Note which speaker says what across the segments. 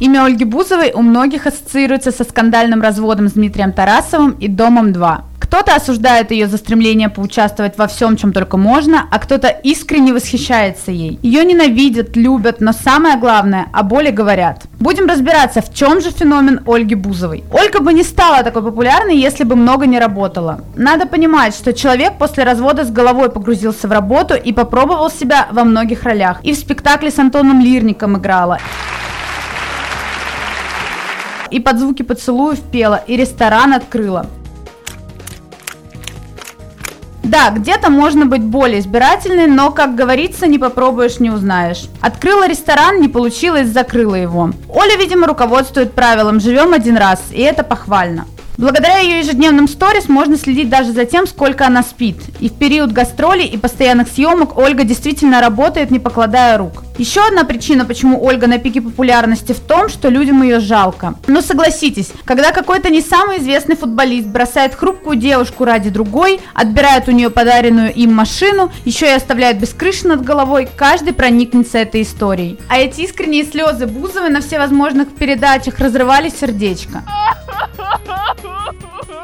Speaker 1: Имя Ольги Бузовой у многих ассоциируется со скандальным разводом с Дмитрием Тарасовым и «Домом-2». Кто-то осуждает ее за стремление поучаствовать во всем, чем только можно, а кто-то искренне восхищается ей. Ее ненавидят, любят, но самое главное, о боли говорят. Будем разбираться, в чем же феномен Ольги Бузовой. Ольга бы не стала такой популярной, если бы много не работала. Надо понимать, что человек после развода с головой погрузился в работу и попробовал себя во многих ролях. И в спектакле с Антоном Лирником играла и под звуки поцелуев пела, и ресторан открыла. Да, где-то можно быть более избирательной, но, как говорится, не попробуешь, не узнаешь. Открыла ресторан, не получилось, закрыла его. Оля, видимо, руководствует правилом «живем один раз», и это похвально. Благодаря ее ежедневным сторис можно следить даже за тем, сколько она спит. И в период гастролей и постоянных съемок Ольга действительно работает, не покладая рук. Еще одна причина, почему Ольга на пике популярности в том, что людям ее жалко. Но согласитесь, когда какой-то не самый известный футболист бросает хрупкую девушку ради другой, отбирает у нее подаренную им машину, еще и оставляет без крыши над головой, каждый проникнется этой историей. А эти искренние слезы Бузовой на всевозможных передачах разрывали сердечко.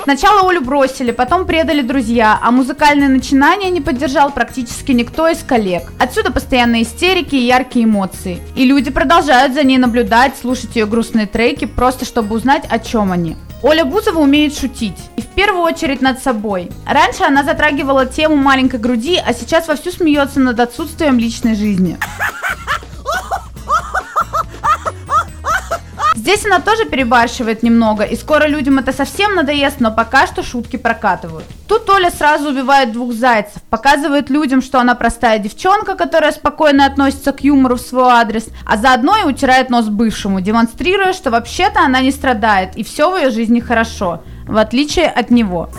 Speaker 1: Сначала Олю бросили, потом предали друзья, а музыкальное начинание не поддержал практически никто из коллег. Отсюда постоянные истерики и яркие эмоции. И люди продолжают за ней наблюдать, слушать ее грустные треки, просто чтобы узнать, о чем они. Оля Бузова умеет шутить. И в первую очередь над собой. Раньше она затрагивала тему маленькой груди, а сейчас вовсю смеется над отсутствием личной жизни. Здесь она тоже перебарщивает немного, и скоро людям это совсем надоест, но пока что шутки прокатывают. Тут Оля сразу убивает двух зайцев, показывает людям, что она простая девчонка, которая спокойно относится к юмору в свой адрес, а заодно и утирает нос бывшему, демонстрируя, что вообще-то она не страдает, и все в ее жизни хорошо, в отличие от него.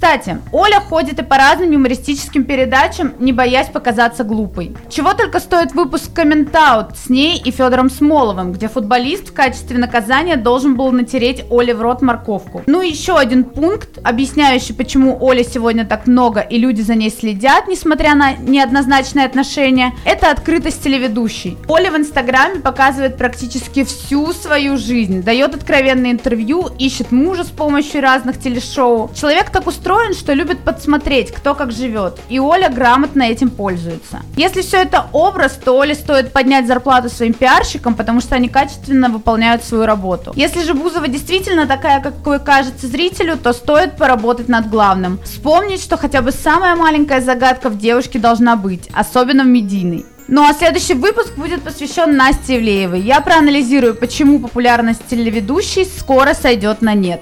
Speaker 1: Кстати, Оля ходит и по разным юмористическим передачам, не боясь показаться глупой. Чего только стоит выпуск «Комментаут» с ней и Федором Смоловым, где футболист в качестве наказания должен был натереть Оле в рот морковку. Ну и еще один пункт, объясняющий, почему Оля сегодня так много и люди за ней следят, несмотря на неоднозначные отношения, это открытость телеведущей. Оля в Инстаграме показывает практически всю свою жизнь, дает откровенные интервью, ищет мужа с помощью разных телешоу. Человек так устроен, устроен, что любит подсмотреть, кто как живет, и Оля грамотно этим пользуется. Если все это образ, то Оле стоит поднять зарплату своим пиарщикам, потому что они качественно выполняют свою работу. Если же Бузова действительно такая, какой кажется зрителю, то стоит поработать над главным. Вспомнить, что хотя бы самая маленькая загадка в девушке должна быть, особенно в медийной. Ну а следующий выпуск будет посвящен Насте Ивлеевой. Я проанализирую, почему популярность телеведущей скоро сойдет на нет.